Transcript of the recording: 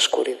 oscuridad.